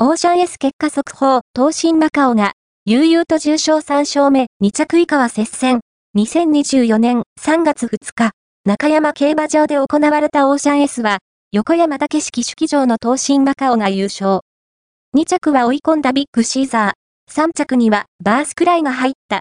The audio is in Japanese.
オーシャン S 結果速報、東進マカオが、悠々と重賞3勝目、2着以下は接戦。2024年3月2日、中山競馬場で行われたオーシャン S は、横山武式式場の東進マカオが優勝。2着は追い込んだビッグシーザー。3着にはバースクライが入った